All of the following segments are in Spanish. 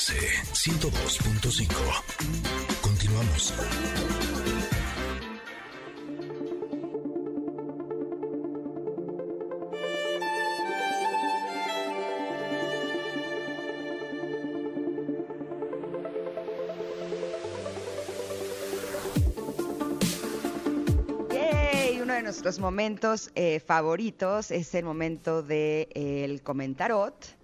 MBS 102.5. Continuamos. Nuestros momentos eh, favoritos es el momento del de, el comentarot.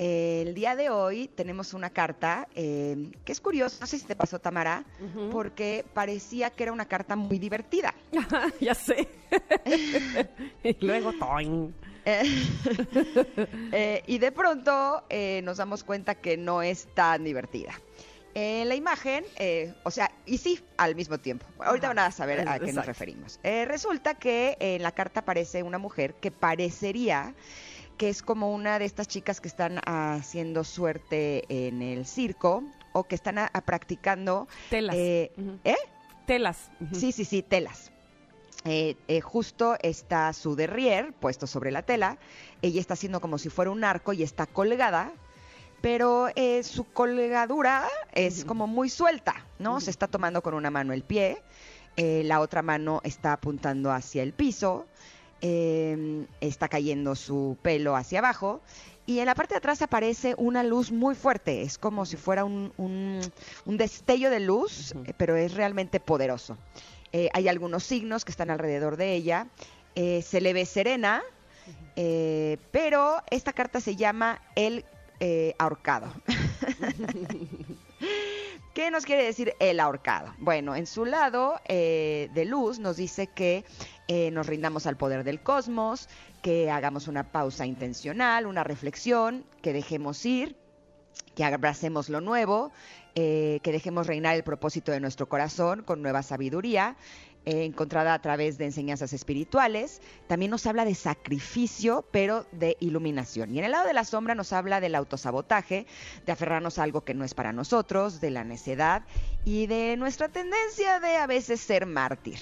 Eh, el día de hoy tenemos una carta eh, que es curiosa, no sé si te pasó Tamara, porque parecía que era una carta muy divertida. ya sé. y luego, toing. Eh, y de pronto eh, nos damos cuenta que no es tan divertida. En la imagen, eh, o sea, y sí, al mismo tiempo. Ahorita Ajá, van a saber a qué nos referimos. Eh, resulta que en la carta aparece una mujer que parecería que es como una de estas chicas que están haciendo suerte en el circo o que están a- a practicando. Telas. eh. ¿Eh? Telas. Sí, sí, sí, telas. Eh, eh, justo está su derrier puesto sobre la tela. Ella está haciendo como si fuera un arco y está colgada, pero eh, su colgadura es como muy suelta, ¿no? Se está tomando con una mano el pie, la otra mano está apuntando hacia el piso, eh, está cayendo su pelo hacia abajo. Y en la parte de atrás aparece una luz muy fuerte, es como si fuera un, un- un destello de luz, eh, pero es realmente poderoso. Eh, hay algunos signos que están alrededor de ella. Eh, se le ve serena, pero esta carta se llama el ahorcado. ¿Qué nos quiere decir el ahorcado? Bueno, en su lado de luz nos dice que eh, nos rindamos al poder del cosmos, que hagamos una pausa intencional, una reflexión, que dejemos ir, que abracemos lo nuevo, eh, que dejemos reinar el propósito de nuestro corazón con nueva sabiduría, eh, encontrada a través de enseñanzas espirituales. También nos habla de sacrificio, pero de iluminación. Y en el lado de la sombra nos habla del autosabotaje, de aferrarnos a algo que no es para nosotros, de la necedad y de nuestra tendencia de a veces ser mártir.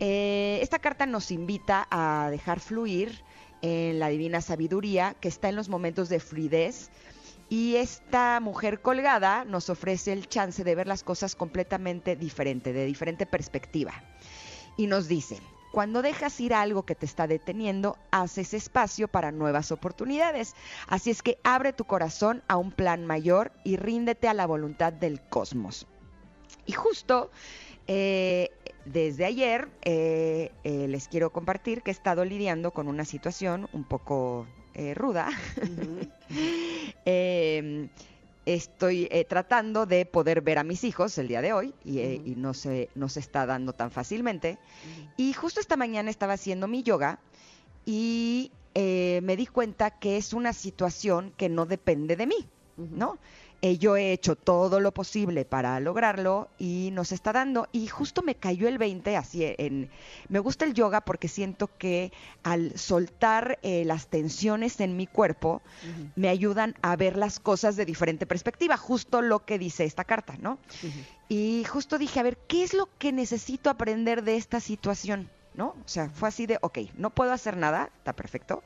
Eh, esta carta nos invita a dejar fluir en la divina sabiduría que está en los momentos de fluidez. Y esta mujer colgada nos ofrece el chance de ver las cosas completamente diferente, de diferente perspectiva. Y nos dice, cuando dejas ir algo que te está deteniendo, haces espacio para nuevas oportunidades. Así es que abre tu corazón a un plan mayor y ríndete a la voluntad del cosmos. Y justo eh, desde ayer eh, eh, les quiero compartir que he estado lidiando con una situación un poco eh, ruda. Eh, estoy tratando de poder ver a mis hijos el día de hoy y, no, se, no se está dando tan fácilmente. Y justo esta mañana estaba haciendo mi yoga y eh, me di cuenta que es una situación que no depende de mí. ¿no? Eh, yo he hecho todo lo posible para lograrlo y nos está dando. Y justo me cayó el 20 así en... Me gusta el yoga porque siento que al soltar eh, las tensiones en mi cuerpo me ayudan a ver las cosas de diferente perspectiva, justo lo que dice esta carta, ¿no? Y justo dije, a ver, ¿qué es lo que necesito aprender de esta situación? ¿No? O sea, fue así de, ok, no puedo hacer nada, está perfecto.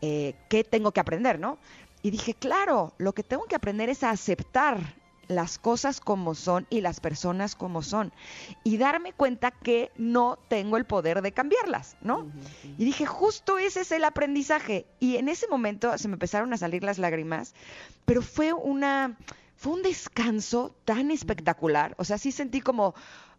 eh, ¿Qué tengo que aprender, no? Y dije, claro, lo que tengo que aprender es a aceptar las cosas como son y las personas como son. Y darme cuenta que no tengo el poder de cambiarlas, ¿no? Y dije, justo ese es el aprendizaje. Y en ese momento se me empezaron a salir las lágrimas, pero fue una, fue un descanso tan espectacular. O sea, sí sentí como,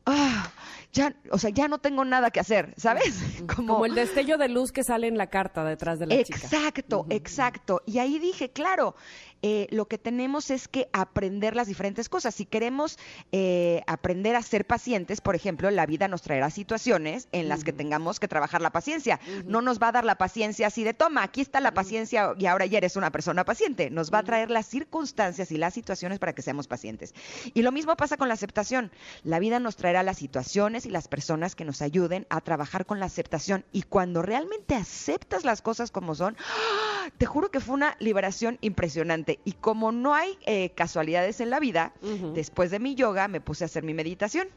ah, ya, o sea, ya no tengo nada que hacer, ¿sabes? Como el destello de luz que sale en la carta detrás de la chica. Exacto, exacto. Y ahí dije, claro, eh, lo que tenemos es que aprender las diferentes cosas. Si queremos eh, aprender a ser pacientes, por ejemplo, la vida nos traerá situaciones en las que tengamos que trabajar la paciencia. No nos va a dar la paciencia así de toma, aquí está la paciencia y ahora ya eres una persona paciente. Nos va a traer las circunstancias y las situaciones para que seamos pacientes. Y lo mismo pasa con la aceptación. La vida nos traerá las situaciones y las personas que nos ayuden a trabajar con la aceptación. Y cuando realmente aceptas las cosas como son, ¡ah! te juro que fue una liberación impresionante. Y como no hay eh, casualidades en la vida, Ujú. después de mi yoga me puse a hacer mi meditación.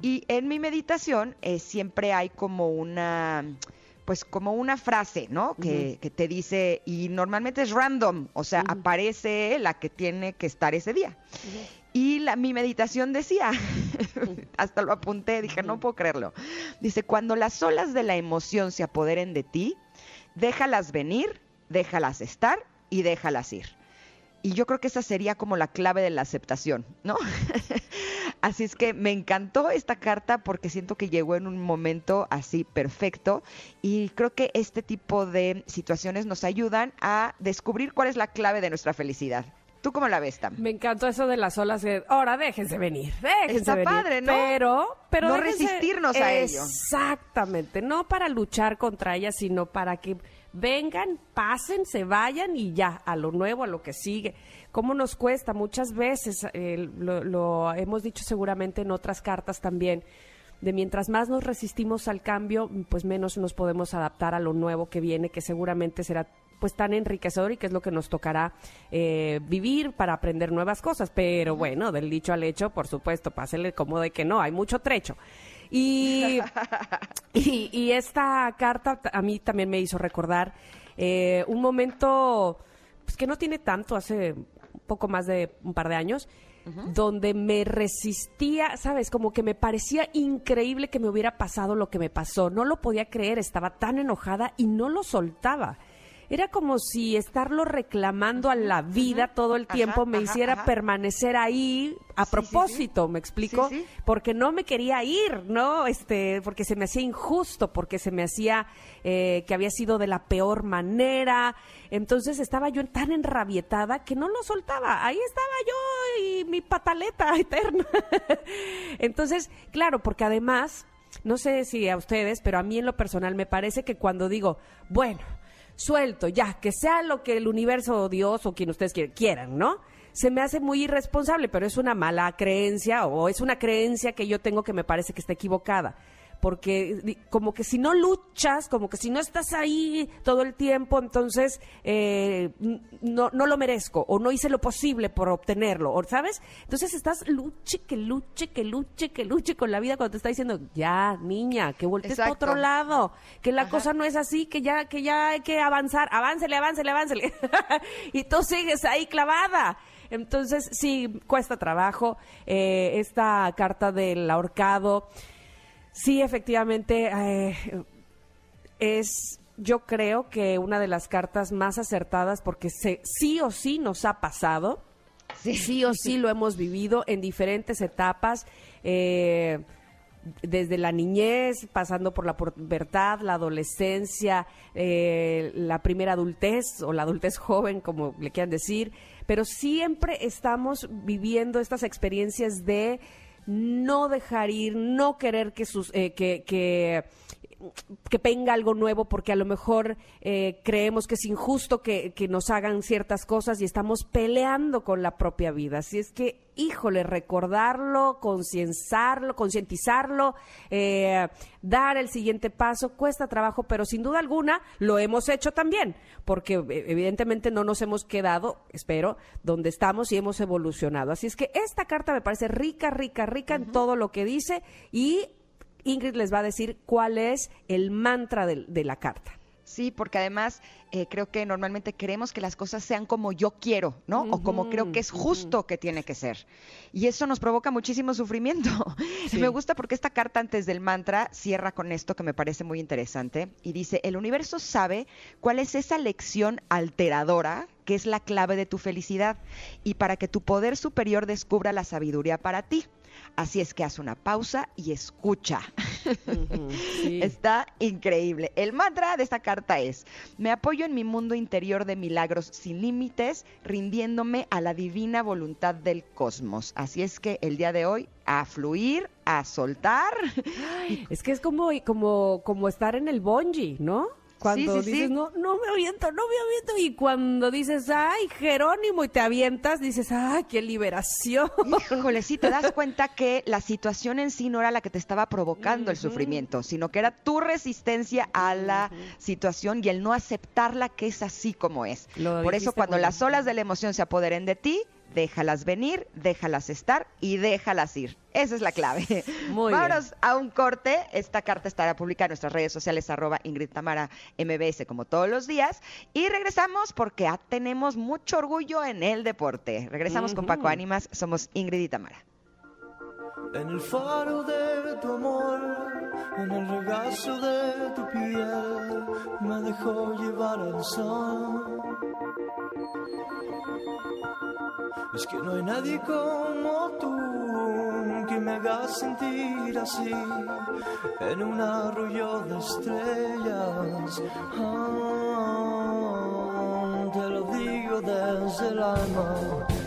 Y en mi meditación eh, siempre hay como una pues como una frase, ¿no? Que, que te dice, y normalmente es random, o sea, aparece la que tiene que estar ese día. Y la, mi meditación decía, hasta lo apunté, dije, no puedo creerlo. Dice, cuando las olas de la emoción se apoderen de ti, déjalas venir, déjalas estar y déjalas ir. Y yo creo que esa sería como la clave de la aceptación, ¿no? así es que me encantó esta carta porque siento que llegó en un momento así perfecto y creo que este tipo de situaciones nos ayudan a descubrir cuál es la clave de nuestra felicidad. ¿Tú cómo la ves, Tam? Me encantó eso de las olas. De, Ahora déjense venir, déjense Está venir. padre, ¿no? Pero, pero No déjense- resistirnos a ello. Exactamente. No para luchar contra ellas, sino para que vengan, pasen, se vayan y ya, a lo nuevo, a lo que sigue. ¿Cómo nos cuesta? Muchas veces, eh, lo, lo hemos dicho seguramente en otras cartas también, de mientras más nos resistimos al cambio, pues menos nos podemos adaptar a lo nuevo que viene, que seguramente será pues tan enriquecedor y que es lo que nos tocará eh, vivir para aprender nuevas cosas. Pero bueno, del dicho al hecho, por supuesto, pásele como de que no, hay mucho trecho. Y, y, y esta carta a mí también me hizo recordar eh, un momento pues, que no tiene tanto, hace un poco más de un par de años, donde me resistía, ¿sabes? Como que me parecía increíble que me hubiera pasado lo que me pasó. No lo podía creer, estaba tan enojada y no lo soltaba. Era como si estarlo reclamando a la vida todo el Ajá, tiempo me hiciera ajá. permanecer ahí a Sí, sí, sí. propósito, ¿me explico? Porque no me quería ir, ¿no? Este, porque se me hacía injusto, porque se me hacía eh, que había sido de la peor manera. Entonces estaba yo tan enrabietada que no lo soltaba. Ahí estaba yo y mi pataleta eterna. Entonces, claro, porque además, no sé si a ustedes, pero a mí en lo personal me parece que cuando digo, bueno, suelto, ya, que sea lo que el universo o Dios o quien ustedes quier- quieran, ¿no? Se me hace muy irresponsable, pero es una mala creencia o es una creencia que yo tengo que me parece que está equivocada. Porque como que si no luchas, como que si no estás ahí todo el tiempo, entonces eh, no, no lo merezco o no hice lo posible por obtenerlo, ¿sabes? Entonces estás luche, que luche, que luche, que luche con la vida cuando te está diciendo, ya, niña, que voltees Exacto. otro lado, que la Ajá. cosa no es así, que ya, que ya hay que avanzar, aváncele, aváncele, aváncele. y tú sigues ahí clavada. Entonces, sí, cuesta trabajo. Eh, esta carta del ahorcado, sí, efectivamente, eh, es, yo creo que una de las cartas más acertadas porque se, sí o sí nos ha pasado sí. o sí lo hemos vivido en diferentes etapas, eh, desde la niñez, pasando por la pubertad, la adolescencia, eh, la primera adultez o la adultez joven, como le quieran decir, pero siempre estamos viviendo estas experiencias de no dejar ir, no querer que, sus, eh, que, que que venga algo nuevo porque a lo mejor eh, creemos que es injusto que, que nos hagan ciertas cosas y estamos peleando con la propia vida. Así es que, híjole, recordarlo, concienzarlo, concientizarlo, eh, dar el siguiente paso, cuesta trabajo, pero sin duda alguna lo hemos hecho también, porque eh, evidentemente no nos hemos quedado, espero, donde estamos y hemos evolucionado. Así es que esta carta me parece rica, rica, rica en todo lo que dice y Ingrid les va a decir cuál es el mantra de, de la carta. Sí, porque además eh, creo que normalmente queremos que las cosas sean como yo quiero, ¿no? O como creo que es justo que tiene que ser. Y eso nos provoca muchísimo sufrimiento. Sí. Me gusta porque esta carta antes del mantra cierra con esto que me parece muy interesante y dice, el universo sabe cuál es esa lección alteradora que es la clave de tu felicidad y para que tu poder superior descubra la sabiduría para ti. Así es que haz una pausa y escucha. Está increíble. El mantra de esta carta es, me apoyo en mi mundo interior de milagros sin límites, rindiéndome a la divina voluntad del cosmos. Así es que el día de hoy, a fluir, a soltar. Es que es como, como, como estar en el bungee, ¿no? Cuando sí, sí. dices, no, no me aviento, no me aviento. Y cuando dices, ay, Jerónimo, y te avientas, dices, ay, qué liberación. Híjole, sí te das cuenta que la situación en sí no era la que te estaba provocando el sufrimiento, sino que era tu resistencia a la situación y el no aceptarla que es así como es. Lo Por eso cuando las olas de la emoción se apoderen de ti, déjalas venir, déjalas estar y déjalas ir. Esa es la clave. Muy Vámonos a un corte. Esta carta estará publicada en nuestras redes sociales, arroba Ingrid Tamara MBS, como todos los días. Y regresamos porque ah, tenemos mucho orgullo en el deporte. Regresamos con Paco Ánimas. Somos Ingrid y Tamara. En el faro de tu amor, en el regazo de tu piel, me dejó llevar al sol. Es que no hay nadie como tú que me haga sentir así en un arroyo de estrellas. Ah, te lo digo desde el alma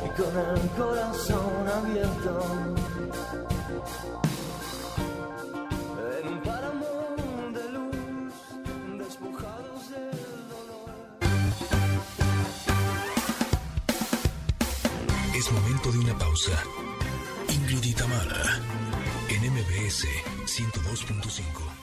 y con el corazón abierto. Pausa. Ingrid en MBS 102.5.